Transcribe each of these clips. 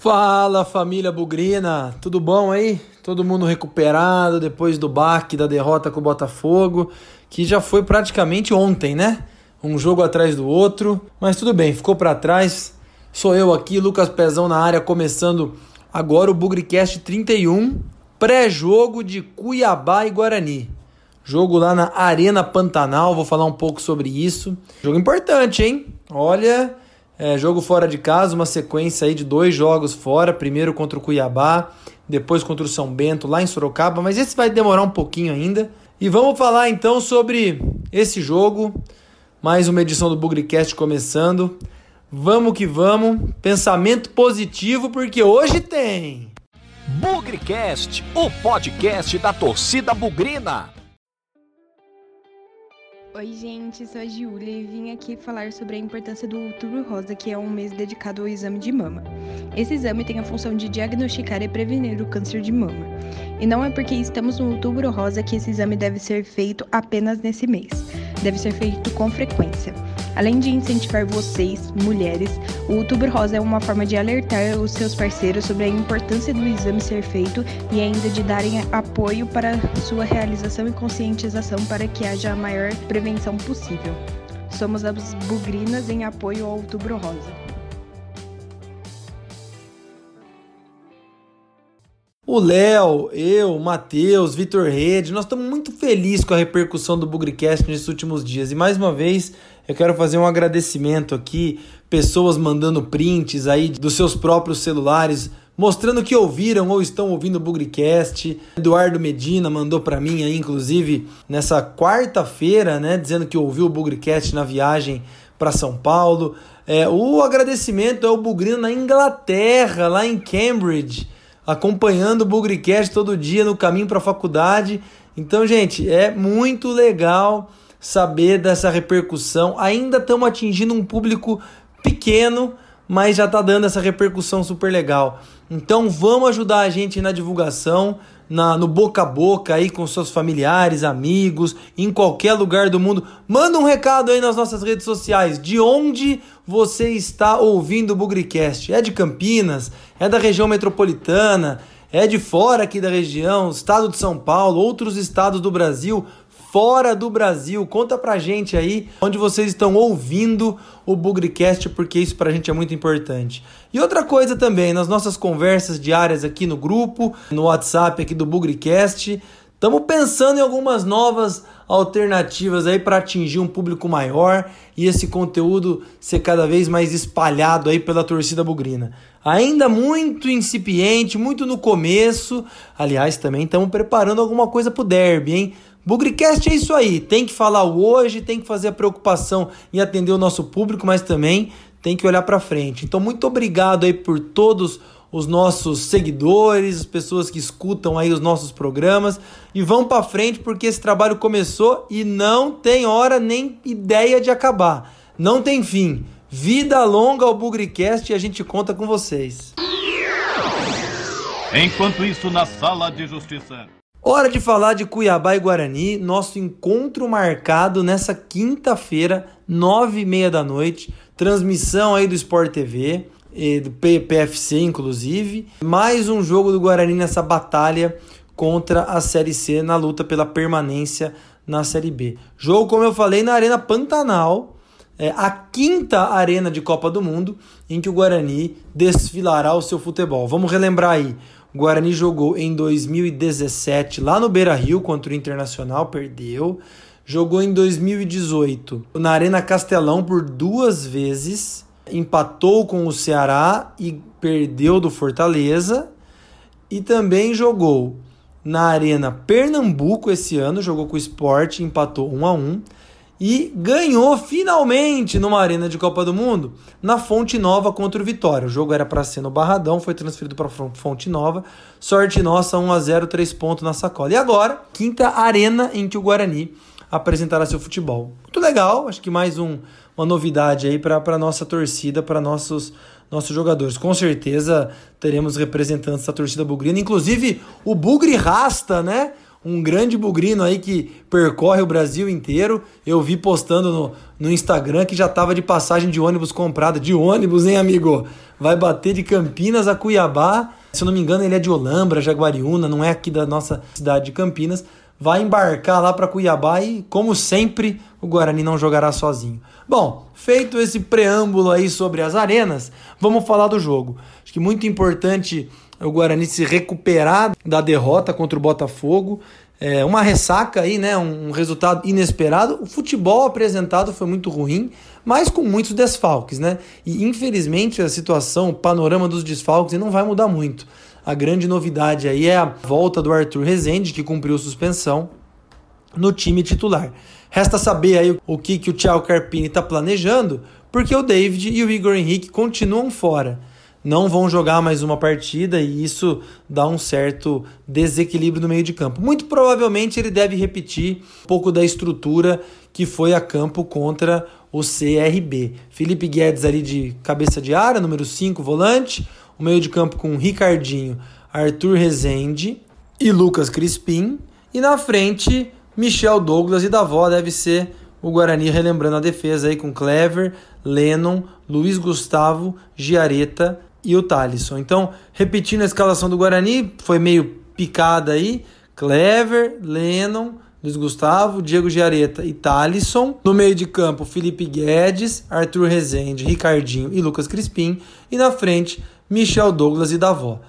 Fala família Bugrina, tudo bom aí? Todo mundo recuperado depois do baque da derrota com o Botafogo, que já foi praticamente ontem, né? Um jogo atrás do outro, mas tudo bem, ficou para trás. Sou eu aqui, Lucas Pezão na área, começando agora o Bugricast 31, pré-jogo de Cuiabá e Guarani. Jogo lá na Arena Pantanal, vou falar um pouco sobre isso. Jogo importante, hein? Olha, é, jogo fora de casa, uma sequência aí de dois jogos fora, primeiro contra o Cuiabá, depois contra o São Bento lá em Sorocaba, mas esse vai demorar um pouquinho ainda. E vamos falar então sobre esse jogo, mais uma edição do Bugricast começando. Vamos que vamos, pensamento positivo porque hoje tem. Bugricast, o podcast da torcida bugrina. Oi, gente, sou a Giulia e vim aqui falar sobre a importância do Outubro Rosa, que é um mês dedicado ao exame de mama. Esse exame tem a função de diagnosticar e prevenir o câncer de mama. E não é porque estamos no Outubro Rosa que esse exame deve ser feito apenas nesse mês. Deve ser feito com frequência. Além de incentivar vocês, mulheres, o Outubro Rosa é uma forma de alertar os seus parceiros sobre a importância do exame ser feito e ainda de darem apoio para sua realização e conscientização para que haja a maior prevenção possível. Somos as Bugrinas em apoio ao Outubro Rosa. O Léo, eu, Matheus, Vitor Rede, nós estamos muito felizes com a repercussão do Bugricast nesses últimos dias. E mais uma vez, eu quero fazer um agradecimento aqui, pessoas mandando prints aí dos seus próprios celulares, mostrando que ouviram ou estão ouvindo o Bugricast. Eduardo Medina mandou para mim aí, inclusive, nessa quarta-feira, né, dizendo que ouviu o Bugricast na viagem para São Paulo. É, o agradecimento é o Bugrino na Inglaterra, lá em Cambridge acompanhando o Bugricast todo dia no caminho para a faculdade. Então, gente, é muito legal saber dessa repercussão. Ainda estamos atingindo um público pequeno, mas já está dando essa repercussão super legal. Então, vamos ajudar a gente na divulgação na, no boca a boca aí com seus familiares, amigos, em qualquer lugar do mundo. Manda um recado aí nas nossas redes sociais de onde você está ouvindo o Bugricast. É de Campinas? É da região metropolitana? É de fora aqui da região? Estado de São Paulo? Outros estados do Brasil? Fora do Brasil. Conta pra gente aí onde vocês estão ouvindo o Bugricast, porque isso pra gente é muito importante. E outra coisa também, nas nossas conversas diárias aqui no grupo, no WhatsApp aqui do Bugricast, estamos pensando em algumas novas alternativas aí para atingir um público maior e esse conteúdo ser cada vez mais espalhado aí pela torcida bugrina. Ainda muito incipiente, muito no começo. Aliás, também estamos preparando alguma coisa pro derby, hein? Bugricast é isso aí, tem que falar hoje, tem que fazer a preocupação em atender o nosso público, mas também tem que olhar para frente. Então, muito obrigado aí por todos os nossos seguidores, as pessoas que escutam aí os nossos programas e vão para frente porque esse trabalho começou e não tem hora nem ideia de acabar. Não tem fim. Vida longa ao Bugricast e a gente conta com vocês. Enquanto isso, na sala de justiça. Hora de falar de Cuiabá e Guarani, nosso encontro marcado nessa quinta-feira, nove e meia da noite, transmissão aí do Sport TV, do PFC inclusive, mais um jogo do Guarani nessa batalha contra a Série C na luta pela permanência na Série B. Jogo, como eu falei, na Arena Pantanal, é a quinta arena de Copa do Mundo em que o Guarani desfilará o seu futebol. Vamos relembrar aí. O Guarani jogou em 2017 lá no Beira Rio contra o Internacional, perdeu. Jogou em 2018 na Arena Castelão por duas vezes, empatou com o Ceará e perdeu do Fortaleza. E também jogou na Arena Pernambuco esse ano, jogou com o Sport, empatou 1 a 1 e ganhou finalmente numa arena de Copa do Mundo na Fonte Nova contra o Vitória. O jogo era para ser no Barradão, foi transferido para Fonte Nova. Sorte nossa, 1 a 0, 3 pontos na sacola. E agora, quinta arena em que o Guarani apresentará seu futebol. Muito legal, acho que mais um, uma novidade aí para nossa torcida, para nossos nossos jogadores. Com certeza teremos representantes da torcida bugrina, inclusive o Bugre Rasta, né? Um grande bugrino aí que percorre o Brasil inteiro. Eu vi postando no, no Instagram que já estava de passagem de ônibus comprada. De ônibus, hein, amigo? Vai bater de Campinas a Cuiabá. Se eu não me engano, ele é de Olambra, Jaguariúna, não é aqui da nossa cidade de Campinas. Vai embarcar lá para Cuiabá e, como sempre, o Guarani não jogará sozinho. Bom, feito esse preâmbulo aí sobre as arenas, vamos falar do jogo. Acho que muito importante o Guarani se recuperar da derrota contra o Botafogo. É, uma ressaca aí, né? Um resultado inesperado. O futebol apresentado foi muito ruim, mas com muitos desfalques, né? E infelizmente a situação, o panorama dos desfalques não vai mudar muito. A grande novidade aí é a volta do Arthur Rezende, que cumpriu suspensão no time titular. Resta saber aí o que, que o Thiago Carpini está planejando, porque o David e o Igor Henrique continuam fora não vão jogar mais uma partida e isso dá um certo desequilíbrio no meio de campo. Muito provavelmente ele deve repetir um pouco da estrutura que foi a campo contra o CRB. Felipe Guedes ali de cabeça de área, número 5, volante. O meio de campo com Ricardinho, Arthur Rezende e Lucas Crispim. E na frente, Michel Douglas e Davó deve ser o Guarani relembrando a defesa aí com Clever, Lennon, Luiz Gustavo, Giareta e o Thalisson. Então, repetindo a escalação do Guarani, foi meio picada aí. Clever, Lennon, Luiz Gustavo, Diego Giareta e Thalisson. No meio de campo, Felipe Guedes, Arthur Rezende, Ricardinho e Lucas Crispim. E na frente, Michel Douglas e Davó.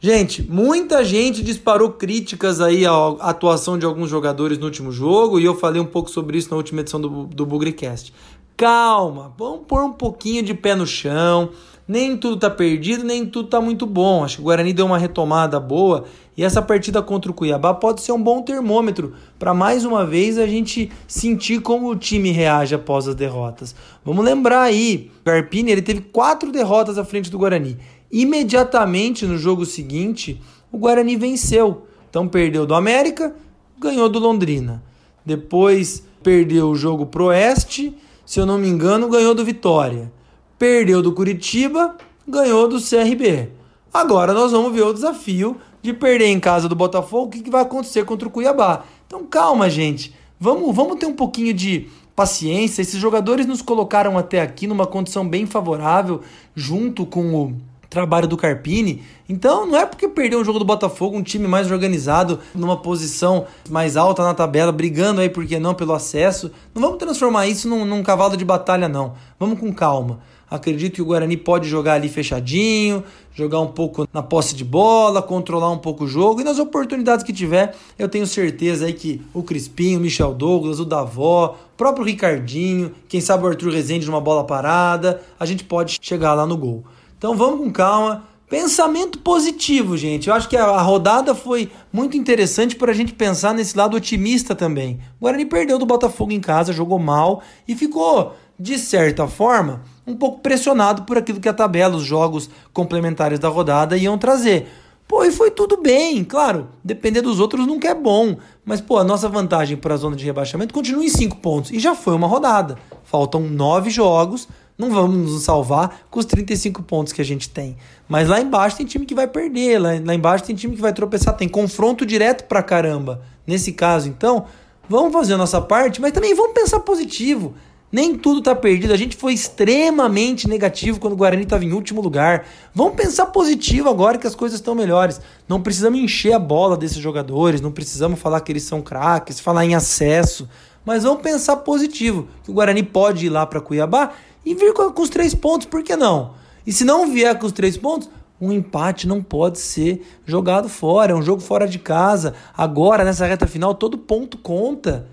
Gente, muita gente disparou críticas aí à atuação de alguns jogadores no último jogo e eu falei um pouco sobre isso na última edição do, do Bugrecast. Calma, vamos pôr um pouquinho de pé no chão nem tudo tá perdido, nem tudo tá muito bom. Acho que o Guarani deu uma retomada boa e essa partida contra o Cuiabá pode ser um bom termômetro para mais uma vez a gente sentir como o time reage após as derrotas. Vamos lembrar aí, o Carpini ele teve quatro derrotas à frente do Guarani. Imediatamente no jogo seguinte, o Guarani venceu. Então perdeu do América, ganhou do Londrina. Depois perdeu o jogo pro Oeste, se eu não me engano, ganhou do Vitória perdeu do Curitiba, ganhou do CRB. Agora nós vamos ver o desafio de perder em casa do Botafogo, o que, que vai acontecer contra o Cuiabá. Então calma, gente. Vamos, vamos ter um pouquinho de paciência. Esses jogadores nos colocaram até aqui numa condição bem favorável, junto com o trabalho do Carpini. Então não é porque perdeu um jogo do Botafogo, um time mais organizado, numa posição mais alta na tabela, brigando aí, por que não, pelo acesso. Não vamos transformar isso num, num cavalo de batalha, não. Vamos com calma. Acredito que o Guarani pode jogar ali fechadinho, jogar um pouco na posse de bola, controlar um pouco o jogo e nas oportunidades que tiver, eu tenho certeza aí que o Crispim, o Michel Douglas, o Davó, o próprio Ricardinho, quem sabe o Arthur Rezende numa bola parada, a gente pode chegar lá no gol. Então vamos com calma. Pensamento positivo, gente. Eu acho que a rodada foi muito interessante para a gente pensar nesse lado otimista também. O Guarani perdeu do Botafogo em casa, jogou mal e ficou, de certa forma, um pouco pressionado por aquilo que a tabela, os jogos complementares da rodada iam trazer. Pô, e foi tudo bem, claro, depender dos outros nunca é bom, mas pô, a nossa vantagem para a zona de rebaixamento continua em 5 pontos e já foi uma rodada. Faltam 9 jogos, não vamos nos salvar com os 35 pontos que a gente tem. Mas lá embaixo tem time que vai perder, lá, lá embaixo tem time que vai tropeçar, tem confronto direto pra caramba. Nesse caso, então, vamos fazer a nossa parte, mas também vamos pensar positivo. Nem tudo está perdido. A gente foi extremamente negativo quando o Guarani estava em último lugar. Vamos pensar positivo agora que as coisas estão melhores. Não precisamos encher a bola desses jogadores, não precisamos falar que eles são craques, falar em acesso. Mas vamos pensar positivo, que o Guarani pode ir lá para Cuiabá e vir com, com os três pontos, por que não? E se não vier com os três pontos, um empate não pode ser jogado fora. É um jogo fora de casa. Agora, nessa reta final, todo ponto conta.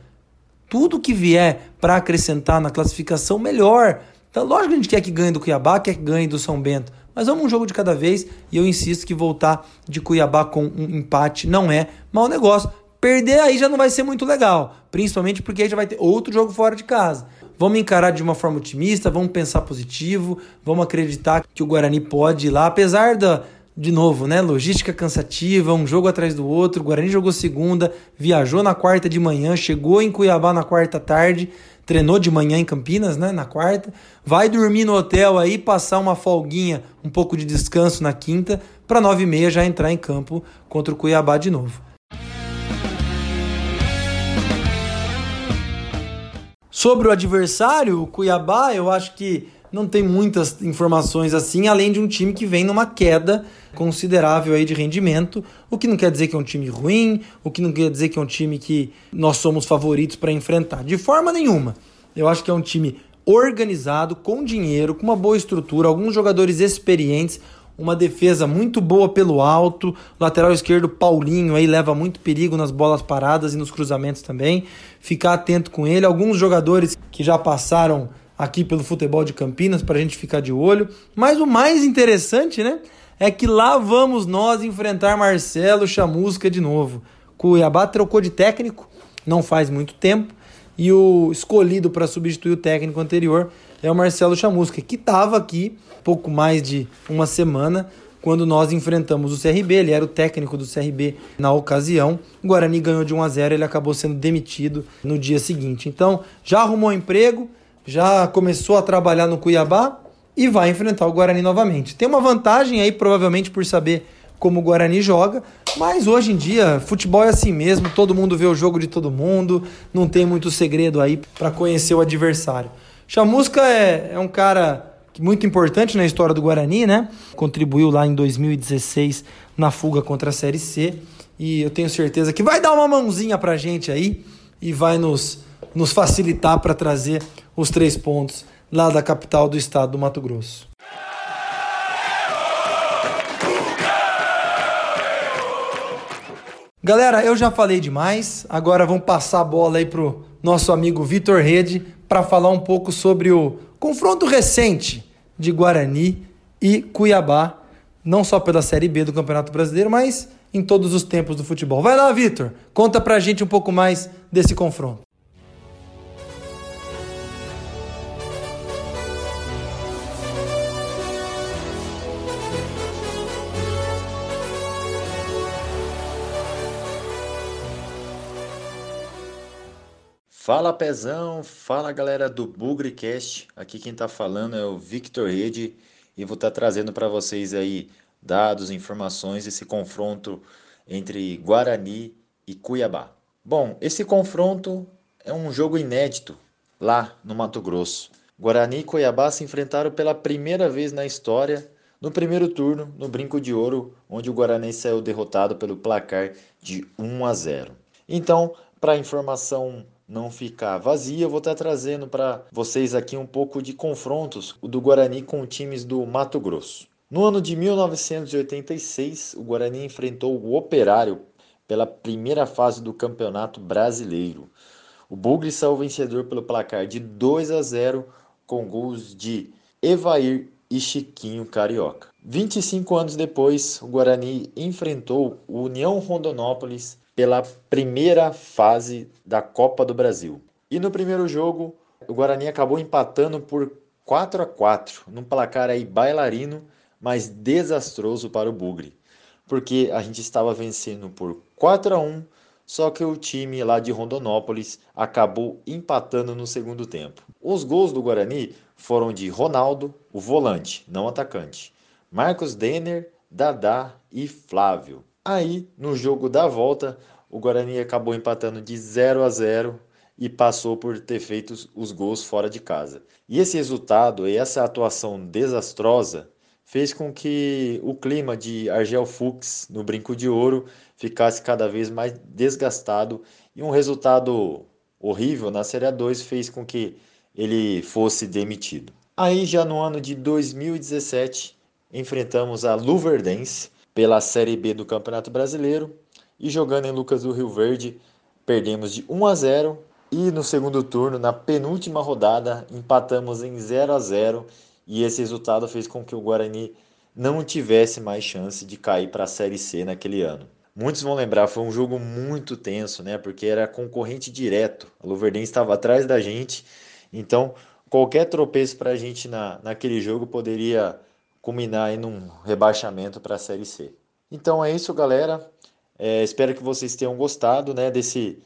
Tudo que vier para acrescentar na classificação, melhor. Então, lógico que a gente quer que ganhe do Cuiabá, quer que ganhe do São Bento. Mas vamos um jogo de cada vez e eu insisto que voltar de Cuiabá com um empate não é mau negócio. Perder aí já não vai ser muito legal, principalmente porque aí já vai ter outro jogo fora de casa. Vamos encarar de uma forma otimista, vamos pensar positivo, vamos acreditar que o Guarani pode ir lá, apesar da, de novo, né? Logística cansativa, um jogo atrás do outro. O Guarani jogou segunda, viajou na quarta de manhã, chegou em Cuiabá na quarta tarde, treinou de manhã em Campinas, né? Na quarta. Vai dormir no hotel aí, passar uma folguinha, um pouco de descanso na quinta, para nove e meia já entrar em campo contra o Cuiabá de novo. Sobre o adversário, o Cuiabá, eu acho que não tem muitas informações assim, além de um time que vem numa queda considerável aí de rendimento, o que não quer dizer que é um time ruim, o que não quer dizer que é um time que nós somos favoritos para enfrentar. De forma nenhuma. Eu acho que é um time organizado, com dinheiro, com uma boa estrutura, alguns jogadores experientes, uma defesa muito boa pelo alto, lateral esquerdo Paulinho aí leva muito perigo nas bolas paradas e nos cruzamentos também. Ficar atento com ele, alguns jogadores que já passaram aqui pelo futebol de Campinas para a gente ficar de olho. Mas o mais interessante, né, é que lá vamos nós enfrentar Marcelo Chamusca de novo. Cuiabá trocou de técnico, não faz muito tempo, e o escolhido para substituir o técnico anterior é o Marcelo Chamusca, que estava aqui pouco mais de uma semana quando nós enfrentamos o CRB, ele era o técnico do CRB na ocasião. O Guarani ganhou de 1 a 0, ele acabou sendo demitido no dia seguinte. Então, já arrumou emprego, já começou a trabalhar no Cuiabá e vai enfrentar o Guarani novamente. Tem uma vantagem aí, provavelmente, por saber como o Guarani joga, mas hoje em dia, futebol é assim mesmo, todo mundo vê o jogo de todo mundo, não tem muito segredo aí para conhecer o adversário. Chamusca é, é um cara muito importante na história do Guarani, né? Contribuiu lá em 2016 na fuga contra a Série C. E eu tenho certeza que vai dar uma mãozinha pra gente aí e vai nos, nos facilitar para trazer os três pontos lá da capital do estado do Mato Grosso. Galera, eu já falei demais. Agora vamos passar a bola aí pro nosso amigo Vitor Rede para falar um pouco sobre o confronto recente de Guarani e Cuiabá, não só pela Série B do Campeonato Brasileiro, mas em todos os tempos do futebol. Vai lá, Vitor, conta pra gente um pouco mais desse confronto. Fala Pezão, fala galera do BugriCast. Aqui quem tá falando é o Victor Rede e vou estar tá trazendo para vocês aí dados, informações desse confronto entre Guarani e Cuiabá. Bom, esse confronto é um jogo inédito lá no Mato Grosso. Guarani e Cuiabá se enfrentaram pela primeira vez na história no primeiro turno, no Brinco de Ouro, onde o Guarani saiu derrotado pelo placar de 1 a 0. Então, para informação não ficar vazia, eu vou estar trazendo para vocês aqui um pouco de confrontos do Guarani com times do Mato Grosso. No ano de 1986, o Guarani enfrentou o Operário pela primeira fase do Campeonato Brasileiro. O Bugre saiu vencedor pelo placar de 2 a 0 com gols de Evair e Chiquinho Carioca. 25 anos depois, o Guarani enfrentou o União Rondonópolis pela primeira fase da Copa do Brasil. E no primeiro jogo, o Guarani acabou empatando por 4 a 4, num placar aí bailarino, mas desastroso para o Bugre, porque a gente estava vencendo por 4 a 1, só que o time lá de Rondonópolis acabou empatando no segundo tempo. Os gols do Guarani foram de Ronaldo, o volante, não atacante, Marcos Denner, Dadá e Flávio. Aí, no jogo da volta, o Guarani acabou empatando de 0 a 0 e passou por ter feito os gols fora de casa. E esse resultado e essa atuação desastrosa fez com que o clima de Argel Fuchs no Brinco de Ouro ficasse cada vez mais desgastado e um resultado horrível na Série 2 fez com que ele fosse demitido. Aí já no ano de 2017 enfrentamos a Luverdense pela Série B do Campeonato Brasileiro e jogando em Lucas do Rio Verde, perdemos de 1 a 0 e no segundo turno, na penúltima rodada, empatamos em 0 a 0 e esse resultado fez com que o Guarani não tivesse mais chance de cair para a Série C naquele ano. Muitos vão lembrar, foi um jogo muito tenso, né? Porque era concorrente direto. A Luverdense estava atrás da gente, então qualquer tropeço para a gente na, naquele jogo poderia culminar em um rebaixamento para a Série C. Então é isso, galera. É, espero que vocês tenham gostado né, desse,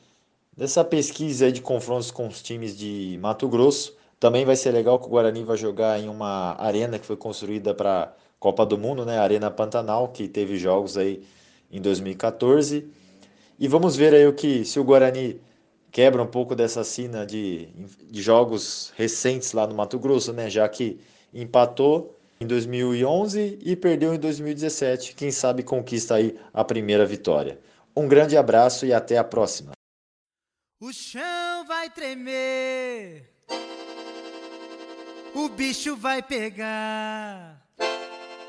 dessa pesquisa de confrontos com os times de Mato Grosso. Também vai ser legal que o Guarani vai jogar em uma arena que foi construída para Copa do Mundo, né? Arena Pantanal, que teve jogos aí em 2014. E vamos ver aí o que se o Guarani quebra um pouco dessa cena de, de jogos recentes lá no Mato Grosso, né? Já que empatou em 2011 e perdeu em 2017. Quem sabe conquista aí a primeira vitória. Um grande abraço e até a próxima. O chão vai tremer, o bicho vai pegar,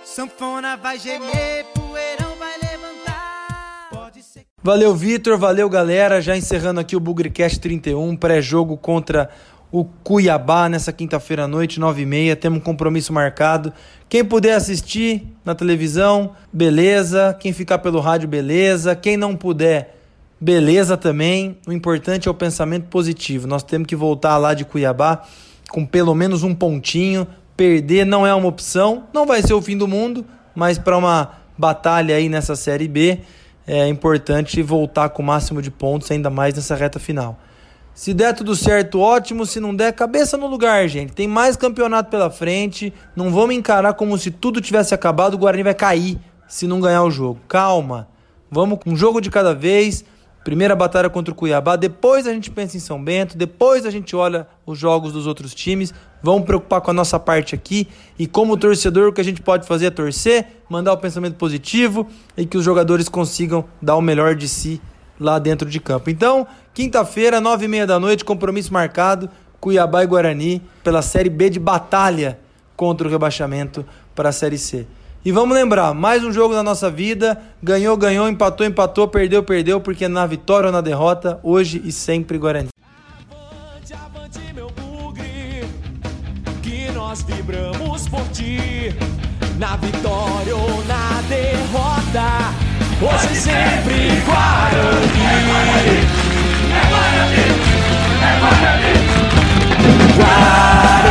sanfona vai gemer, poeirão vai levantar. Pode ser. Valeu, Vitor. Valeu, galera. Já encerrando aqui o Bugrecast 31, pré-jogo contra o Cuiabá nessa quinta-feira à noite, 9h30. Temos um compromisso marcado. Quem puder assistir na televisão, beleza. Quem ficar pelo rádio, beleza. Quem não puder, beleza também. O importante é o pensamento positivo. Nós temos que voltar lá de Cuiabá com pelo menos um pontinho. Perder não é uma opção, não vai ser o fim do mundo, mas para uma batalha aí nessa Série B, é importante voltar com o máximo de pontos, ainda mais nessa reta final. Se der tudo certo, ótimo. Se não der, cabeça no lugar, gente. Tem mais campeonato pela frente. Não vamos encarar como se tudo tivesse acabado. O Guarani vai cair se não ganhar o jogo. Calma. Vamos com um jogo de cada vez. Primeira batalha contra o Cuiabá, depois a gente pensa em São Bento, depois a gente olha os jogos dos outros times. Vamos preocupar com a nossa parte aqui e como torcedor o que a gente pode fazer é torcer, mandar o pensamento positivo e que os jogadores consigam dar o melhor de si lá dentro de campo. Então, quinta-feira, nove e meia da noite, compromisso marcado, Cuiabá e Guarani pela Série B de batalha contra o rebaixamento para a Série C. E vamos lembrar, mais um jogo na nossa vida, ganhou, ganhou, empatou, empatou, perdeu, perdeu, porque na vitória ou na derrota, hoje e sempre Guarani. Avante, avante, meu bugre, que nós vibramos por ti, na vitória ou na derrota, hoje e sempre Guarani. Ride